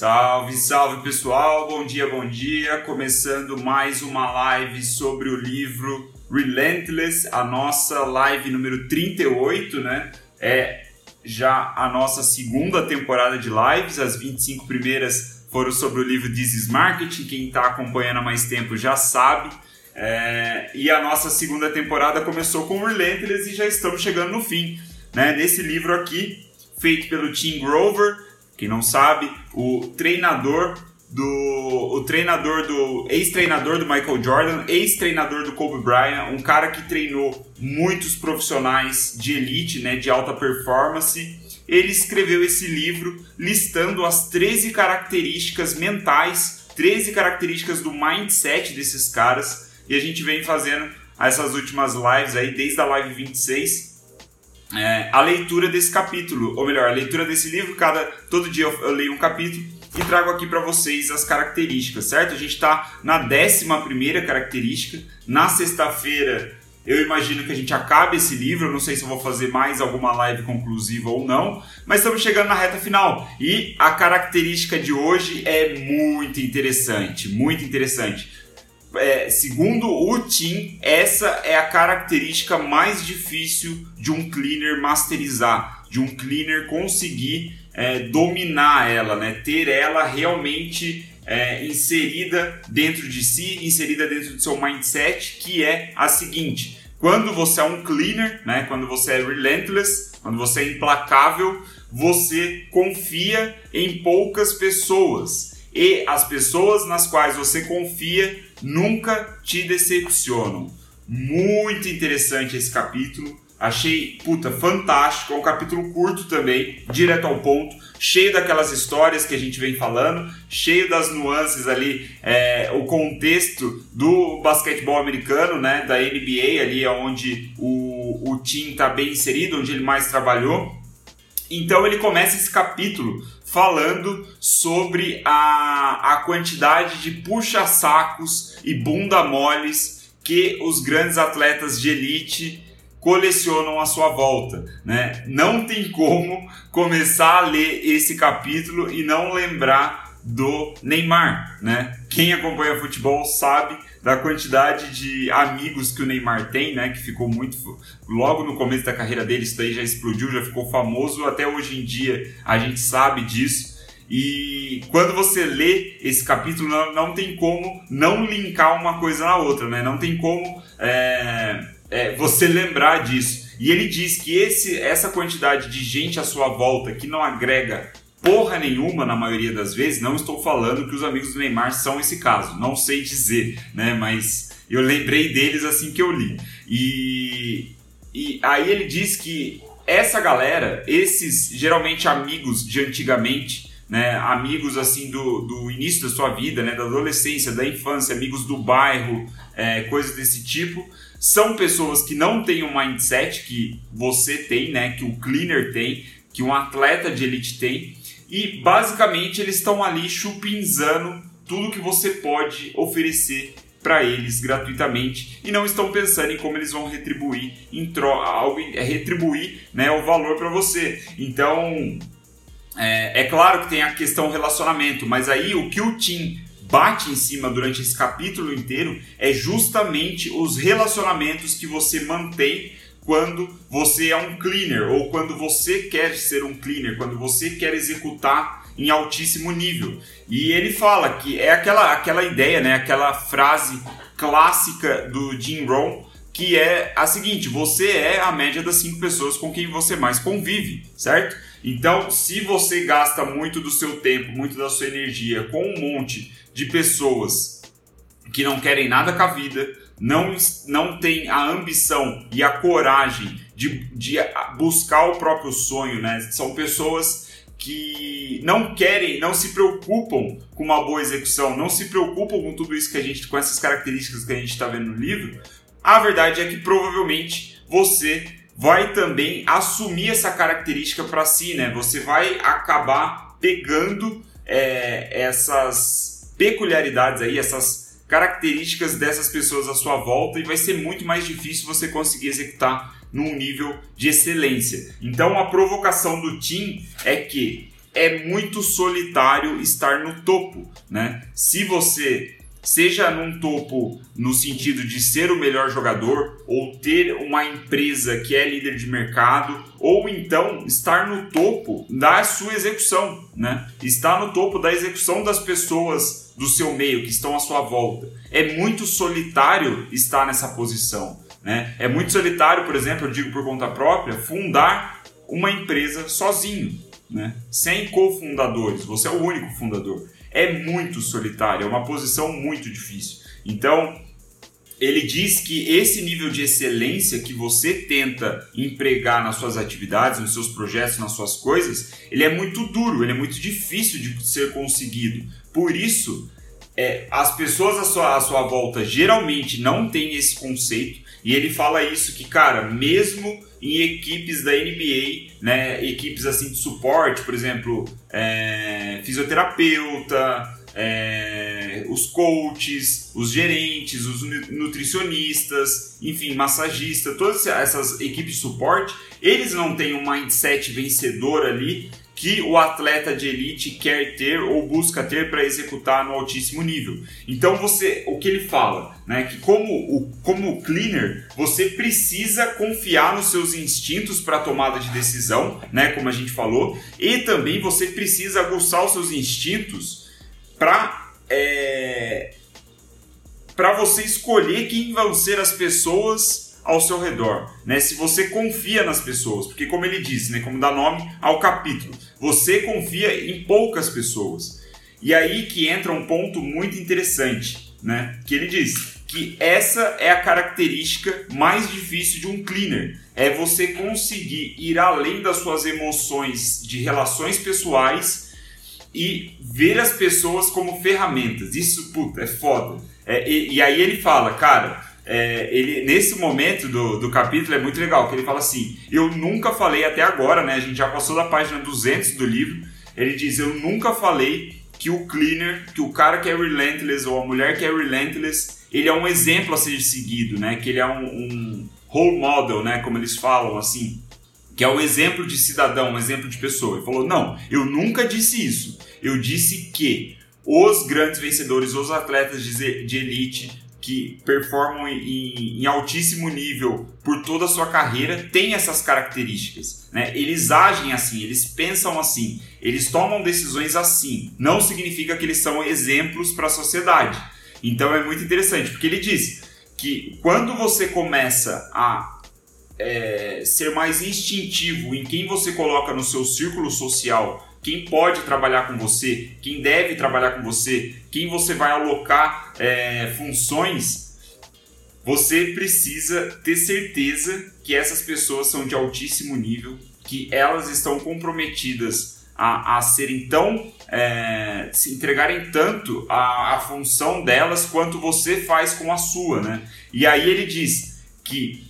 Salve, salve pessoal, bom dia, bom dia. Começando mais uma live sobre o livro Relentless, a nossa live número 38, né? É já a nossa segunda temporada de lives, as 25 primeiras foram sobre o livro This is Marketing, quem está acompanhando há mais tempo já sabe. É, e a nossa segunda temporada começou com Relentless e já estamos chegando no fim. Né? Nesse livro aqui, feito pelo Tim Grover, quem não sabe, o treinador do o treinador do ex-treinador do Michael Jordan, ex-treinador do Kobe Bryant, um cara que treinou muitos profissionais de elite, né, de alta performance. Ele escreveu esse livro listando as 13 características mentais, 13 características do mindset desses caras, e a gente vem fazendo essas últimas lives aí desde a live 26 é, a leitura desse capítulo, ou melhor, a leitura desse livro. Cada todo dia eu, eu leio um capítulo e trago aqui para vocês as características, certo? A gente está na décima primeira característica. Na sexta-feira eu imagino que a gente acabe esse livro. Não sei se vou fazer mais alguma live conclusiva ou não, mas estamos chegando na reta final. E a característica de hoje é muito interessante, muito interessante é, segundo o Tim, essa é a característica mais difícil de um cleaner masterizar, de um cleaner conseguir é, dominar ela, né? ter ela realmente é, inserida dentro de si, inserida dentro do seu mindset, que é a seguinte: quando você é um cleaner, né? quando você é relentless, quando você é implacável, você confia em poucas pessoas e as pessoas nas quais você confia nunca te decepcionam. Muito interessante esse capítulo. Achei, puta, fantástico. É um capítulo curto também, direto ao ponto, cheio daquelas histórias que a gente vem falando, cheio das nuances ali, é, o contexto do basquetebol americano, né, da NBA, ali onde o, o time está bem inserido, onde ele mais trabalhou. Então ele começa esse capítulo falando sobre a, a quantidade de puxa-sacos e bunda moles que os grandes atletas de elite colecionam à sua volta, né? Não tem como começar a ler esse capítulo e não lembrar do Neymar, né? Quem acompanha futebol sabe da quantidade de amigos que o Neymar tem, né? Que ficou muito. Logo no começo da carreira dele, isso daí já explodiu, já ficou famoso. Até hoje em dia a gente sabe disso. E quando você lê esse capítulo, não, não tem como não linkar uma coisa na outra, né? Não tem como é, é, você lembrar disso. E ele diz que esse, essa quantidade de gente à sua volta que não agrega porra nenhuma na maioria das vezes. Não estou falando que os amigos do Neymar são esse caso, não sei dizer, né? Mas eu lembrei deles assim que eu li. E, e aí ele diz que essa galera, esses geralmente amigos de antigamente, né, amigos assim do, do início da sua vida, né, da adolescência, da infância, amigos do bairro, é, coisas desse tipo, são pessoas que não têm um mindset que você tem, né, que o cleaner tem, que um atleta de elite tem, e basicamente eles estão ali chupinzando tudo que você pode oferecer para eles gratuitamente e não estão pensando em como eles vão retribuir em algo é retribuir né, o valor para você. Então é, é, claro que tem a questão relacionamento, mas aí o que o Tim bate em cima durante esse capítulo inteiro é justamente os relacionamentos que você mantém quando você é um cleaner ou quando você quer ser um cleaner, quando você quer executar em altíssimo nível. E ele fala que é aquela, aquela ideia, né, aquela frase clássica do Jim Rohn, que é a seguinte: você é a média das cinco pessoas com quem você mais convive, certo? Então, se você gasta muito do seu tempo, muito da sua energia com um monte de pessoas que não querem nada com a vida, não, não tem a ambição e a coragem de, de buscar o próprio sonho, né? São pessoas que não querem, não se preocupam com uma boa execução, não se preocupam com tudo isso que a gente, com essas características que a gente está vendo no livro. A verdade é que provavelmente você vai também assumir essa característica para si, né? Você vai acabar pegando é, essas peculiaridades aí, essas características dessas pessoas à sua volta e vai ser muito mais difícil você conseguir executar num nível de excelência. Então a provocação do Tim é que é muito solitário estar no topo, né? Se você seja num topo no sentido de ser o melhor jogador ou ter uma empresa que é líder de mercado ou então estar no topo da sua execução, né? Estar no topo da execução das pessoas do seu meio que estão à sua volta. É muito solitário estar nessa posição, né? É muito solitário, por exemplo, eu digo por conta própria, fundar uma empresa sozinho, né? Sem cofundadores, você é o único fundador é muito solitário, é uma posição muito difícil. Então, ele diz que esse nível de excelência que você tenta empregar nas suas atividades, nos seus projetos, nas suas coisas, ele é muito duro, ele é muito difícil de ser conseguido. Por isso, é, as pessoas à sua, à sua volta geralmente não têm esse conceito, e ele fala isso que, cara, mesmo em equipes da NBA, né, equipes assim de suporte, por exemplo, é, fisioterapeuta, é, os coaches, os gerentes, os nutricionistas, enfim, massagista, todas essas equipes de suporte, eles não têm um mindset vencedor ali que o atleta de elite quer ter ou busca ter para executar no altíssimo nível. Então você, o que ele fala, né, que como o como cleaner, você precisa confiar nos seus instintos para tomada de decisão, né, como a gente falou, e também você precisa aguçar os seus instintos para é, para você escolher quem vão ser as pessoas ao seu redor, né? Se você confia nas pessoas, porque como ele disse, né, como dá nome ao capítulo, você confia em poucas pessoas. E aí que entra um ponto muito interessante, né? Que ele diz que essa é a característica mais difícil de um cleaner, é você conseguir ir além das suas emoções de relações pessoais e ver as pessoas como ferramentas. Isso, puta, é foda. É, e, e aí ele fala, cara, é, ele, nesse momento do, do capítulo é muito legal, que ele fala assim, eu nunca falei até agora, né, a gente já passou da página 200 do livro, ele diz, eu nunca falei que o cleaner, que o cara que é relentless ou a mulher que é relentless, ele é um exemplo a ser seguido, né, que ele é um, um role model, né, como eles falam, assim, que é o exemplo de cidadão, um exemplo de pessoa. Ele falou, não, eu nunca disse isso, eu disse que os grandes vencedores, os atletas de elite, que performam em, em, altíssimo nível por toda a sua carreira têm essas características. Né? Eles agem assim, eles pensam assim, eles tomam decisões assim. Não significa que eles são exemplos para a sociedade. Então é muito interessante, porque ele diz que quando você começa a é, ser mais instintivo em quem você coloca no seu círculo social quem pode trabalhar com você, quem deve trabalhar com você, quem você vai alocar é, funções, você precisa ter certeza que essas pessoas são de altíssimo nível, que elas estão comprometidas a, a serem tão. É, se entregarem tanto a, a função delas quanto você faz com a sua, né? E aí ele diz que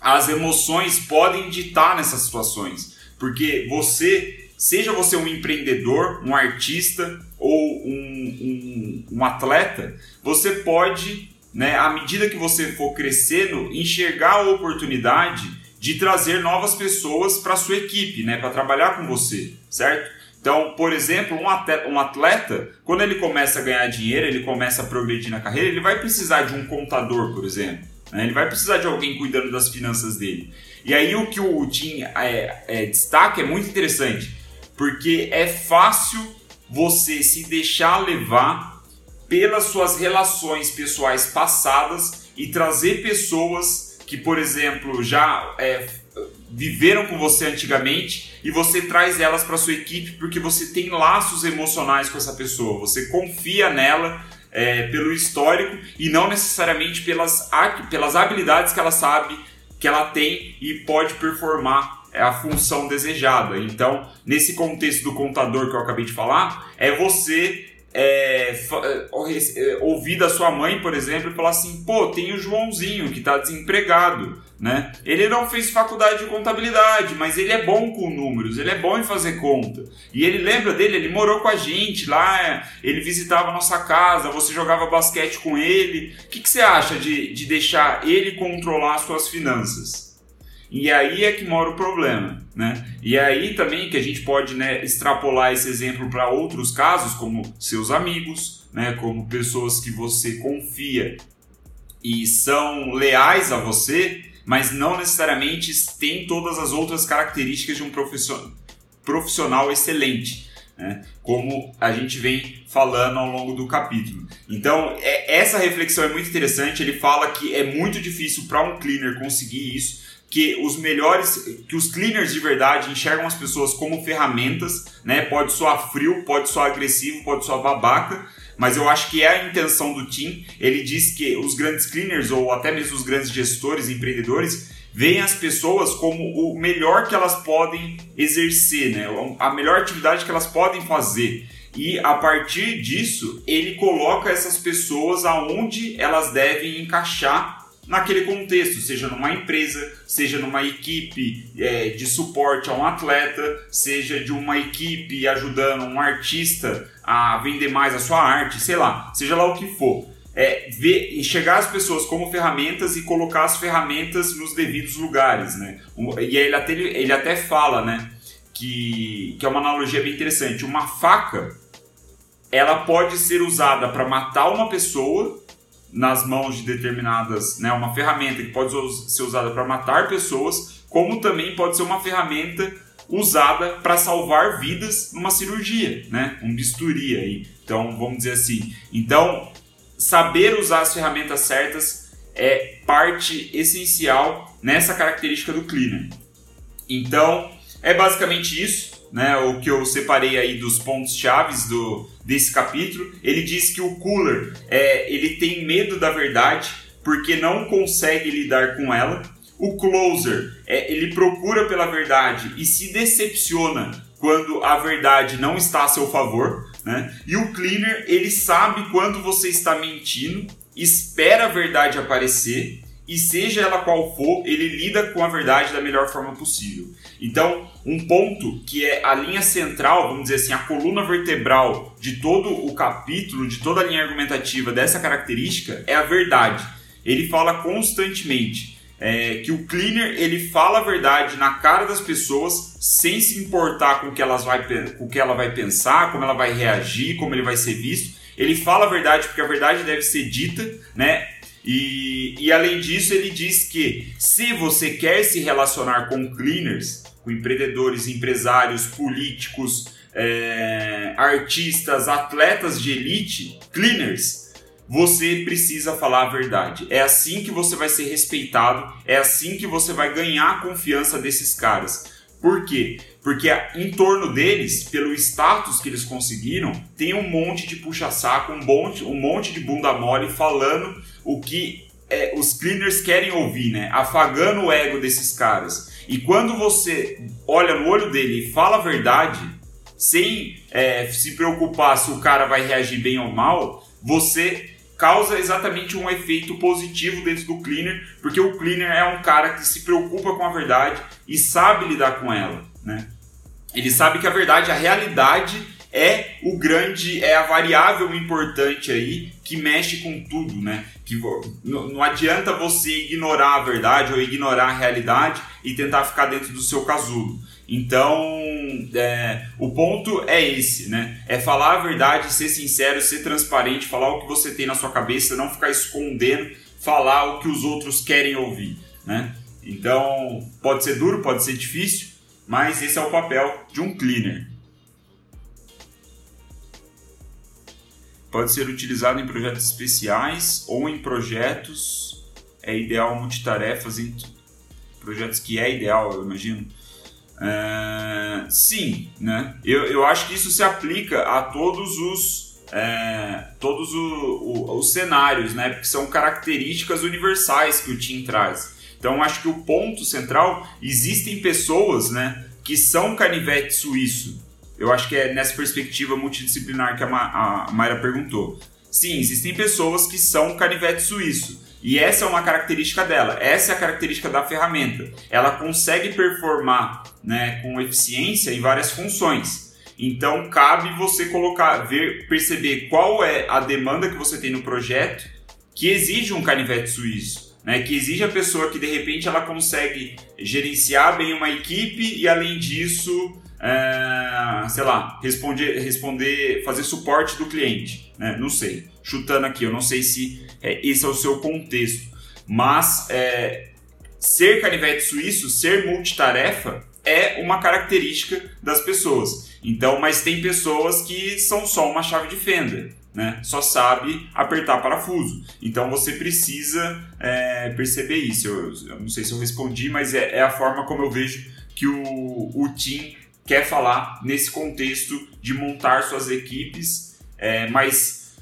as emoções podem ditar nessas situações, porque você seja você um empreendedor, um artista ou um, um, um atleta, você pode, né, à medida que você for crescendo, enxergar a oportunidade de trazer novas pessoas para sua equipe, né, para trabalhar com você, certo? Então, por exemplo, um atleta, um atleta, quando ele começa a ganhar dinheiro, ele começa a progredir na carreira, ele vai precisar de um contador, por exemplo. Né? Ele vai precisar de alguém cuidando das finanças dele. E aí o que o Tim é, é, destaca é muito interessante porque é fácil você se deixar levar pelas suas relações pessoais passadas e trazer pessoas que, por exemplo, já é, viveram com você antigamente e você traz elas para sua equipe porque você tem laços emocionais com essa pessoa, você confia nela é, pelo histórico e não necessariamente pelas, pelas habilidades que ela sabe que ela tem e pode performar a função desejada. Então, nesse contexto do contador que eu acabei de falar, é você é, é, é, ouvir da sua mãe, por exemplo, e falar assim: pô, tem o Joãozinho que está desempregado, né? Ele não fez faculdade de contabilidade, mas ele é bom com números, ele é bom em fazer conta. E ele lembra dele, ele morou com a gente lá, ele visitava a nossa casa, você jogava basquete com ele. O que, que você acha de, de deixar ele controlar as suas finanças? E aí é que mora o problema, né? E aí também que a gente pode né, extrapolar esse exemplo para outros casos, como seus amigos, né, como pessoas que você confia e são leais a você, mas não necessariamente têm todas as outras características de um profissional excelente né? como a gente vem falando ao longo do capítulo. Então, é, essa reflexão é muito interessante. Ele fala que é muito difícil para um cleaner conseguir isso, que os melhores, que os cleaners de verdade enxergam as pessoas como ferramentas, né? Pode soar frio, pode soar agressivo, pode soar babaca, mas eu acho que é a intenção do Tim. Ele diz que os grandes cleaners ou até mesmo os grandes gestores, empreendedores, veem as pessoas como o melhor que elas podem exercer, né? a melhor atividade que elas podem fazer. E a partir disso, ele coloca essas pessoas aonde elas devem encaixar naquele contexto, seja numa empresa, seja numa equipe é, de suporte a um atleta, seja de uma equipe ajudando um artista a vender mais a sua arte, sei lá, seja lá o que for é, ver, enxergar as pessoas como ferramentas e colocar as ferramentas nos devidos lugares, né? E ele até, ele até fala, né, que, que é uma analogia bem interessante. Uma faca, ela pode ser usada para matar uma pessoa nas mãos de determinadas, né, uma ferramenta que pode ser usada para matar pessoas, como também pode ser uma ferramenta usada para salvar vidas numa cirurgia, né, um bisturi aí. Então, vamos dizer assim. Então, saber usar as ferramentas certas é parte essencial nessa característica do cleaner. Então, é basicamente isso, né, o que eu separei aí dos pontos chaves do desse capítulo. Ele diz que o cooler é, ele tem medo da verdade porque não consegue lidar com ela. O closer é, ele procura pela verdade e se decepciona quando a verdade não está a seu favor. Né? E o cleaner, ele sabe quando você está mentindo, espera a verdade aparecer e seja ela qual for, ele lida com a verdade da melhor forma possível. Então, um ponto que é a linha central, vamos dizer assim, a coluna vertebral de todo o capítulo, de toda a linha argumentativa dessa característica é a verdade. Ele fala constantemente é, que o cleaner ele fala a verdade na cara das pessoas sem se importar com o que, elas vai, com o que ela vai pensar, como ela vai reagir, como ele vai ser visto. Ele fala a verdade porque a verdade deve ser dita, né? E, e além disso, ele diz que se você quer se relacionar com cleaners, com empreendedores, empresários, políticos, é, artistas, atletas de elite, cleaners, você precisa falar a verdade. É assim que você vai ser respeitado, é assim que você vai ganhar a confiança desses caras. Por quê? Porque em torno deles, pelo status que eles conseguiram, tem um monte de puxa-saco, um monte, um monte de bunda mole falando o que é, os cleaners querem ouvir, né? Afagando o ego desses caras. E quando você olha no olho dele e fala a verdade, sem é, se preocupar se o cara vai reagir bem ou mal, você causa exatamente um efeito positivo dentro do cleaner, porque o cleaner é um cara que se preocupa com a verdade e sabe lidar com ela, né? Ele sabe que a verdade, a realidade é o grande, é a variável importante aí que mexe com tudo, né? Que não adianta você ignorar a verdade ou ignorar a realidade e tentar ficar dentro do seu casulo. Então, é, o ponto é esse, né? É falar a verdade, ser sincero, ser transparente, falar o que você tem na sua cabeça, não ficar escondendo, falar o que os outros querem ouvir, né? Então, pode ser duro, pode ser difícil, mas esse é o papel de um cleaner. Pode ser utilizado em projetos especiais ou em projetos é ideal multitarefas em projetos que é ideal, eu imagino é, sim, né? Eu, eu acho que isso se aplica a todos os é, todos o, o, os cenários, né? Porque são características universais que o Tim traz. Então acho que o ponto central existem pessoas, né? Que são canivete suíço. Eu acho que é nessa perspectiva multidisciplinar que a, Ma, a Mayra perguntou. Sim, existem pessoas que são canivete suíço. E essa é uma característica dela, essa é a característica da ferramenta. Ela consegue performar né, com eficiência em várias funções. Então cabe você colocar, ver, perceber qual é a demanda que você tem no projeto que exige um canivete suíço. né, que exige a pessoa que de repente ela consegue gerenciar bem uma equipe e além disso, é, sei lá, responder, responder, fazer suporte do cliente, né? Não sei, chutando aqui, eu não sei se é, esse é o seu contexto, mas é, ser canivete suíço, ser multitarefa é uma característica das pessoas. Então, mas tem pessoas que são só uma chave de fenda né? Só sabe apertar parafuso. Então você precisa é, perceber isso. Eu, eu, não sei se eu respondi, mas é, é, a forma como eu vejo que o, o Tim quer falar nesse contexto de montar suas equipes, é, mas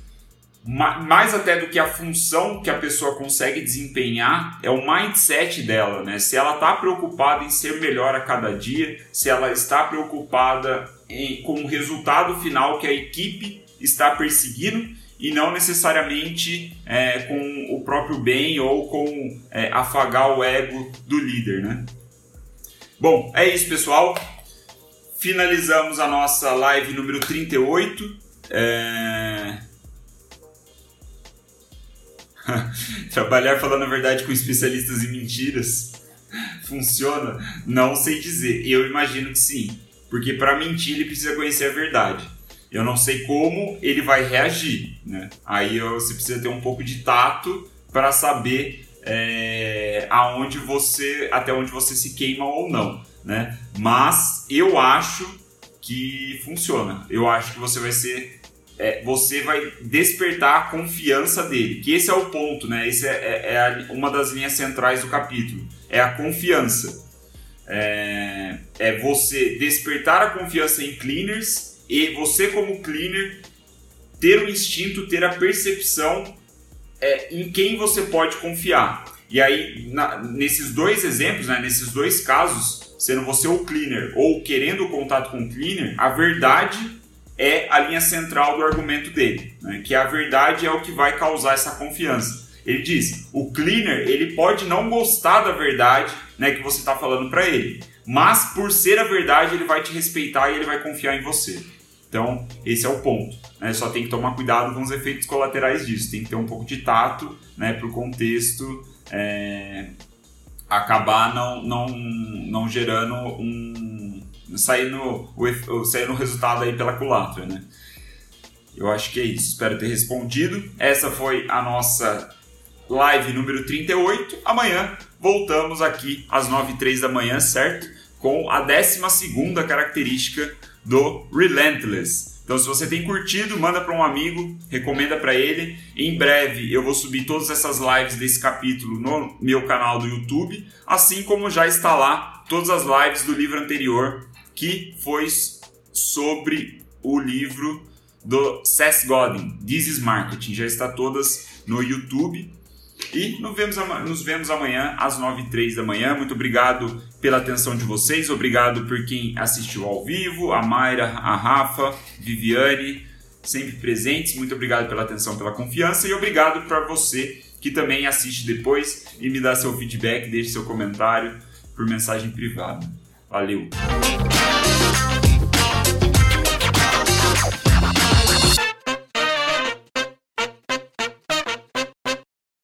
mais até do que a função que a pessoa consegue desempenhar é o mindset dela, né? Se ela está preocupada em ser melhor a cada dia, se ela está preocupada em, com o resultado final que a equipe está perseguindo e não necessariamente é, com o próprio bem ou com é, afagar o ego do líder, né? Bom, é isso, pessoal. Finalizamos a nossa live número 38. É... Trabalhar falando a verdade com especialistas em mentiras funciona? Não sei dizer. Eu imagino que sim. Porque para mentir ele precisa conhecer a verdade eu não sei como ele vai reagir, né? Aí você precisa ter um pouco de tato para saber é, aonde você, até onde você se queima ou não, né? Mas eu acho que funciona. Eu acho que você vai ser, é, você vai despertar a confiança dele. Que esse é o ponto, né? Esse é, é, é uma das linhas centrais do capítulo. É a confiança. É, é você despertar a confiança em cleaners e você como cleaner ter o instinto, ter a percepção é, em quem você pode confiar. E aí, na, nesses dois exemplos, né, nesses dois casos, sendo você o cleaner ou querendo o contato com o cleaner, a verdade é a linha central do argumento dele, né, que a verdade é o que vai causar essa confiança. Ele diz, o cleaner ele pode não gostar da verdade né, que você está falando para ele, mas por ser a verdade ele vai te respeitar e ele vai confiar em você. Então, esse é o ponto. Né? Só tem que tomar cuidado com os efeitos colaterais disso. Tem que ter um pouco de tato né, para o contexto é, acabar não, não, não gerando um. saindo o, saindo resultado aí pela culatra. Né? Eu acho que é isso. Espero ter respondido. Essa foi a nossa live número 38. Amanhã voltamos aqui às 9 h 03 da manhã, certo? Com a 12 característica do Relentless. Então, se você tem curtido, manda para um amigo, recomenda para ele. Em breve eu vou subir todas essas lives desse capítulo no meu canal do YouTube, assim como já está lá todas as lives do livro anterior, que foi sobre o livro do Seth Godin, This is Marketing. Já está todas no YouTube. E nos vemos, nos vemos amanhã às 9h03 da manhã. Muito obrigado pela atenção de vocês, obrigado por quem assistiu ao vivo, a Mayra, a Rafa, Viviane, sempre presentes. Muito obrigado pela atenção, pela confiança e obrigado para você que também assiste depois e me dá seu feedback, deixe seu comentário por mensagem privada. Valeu!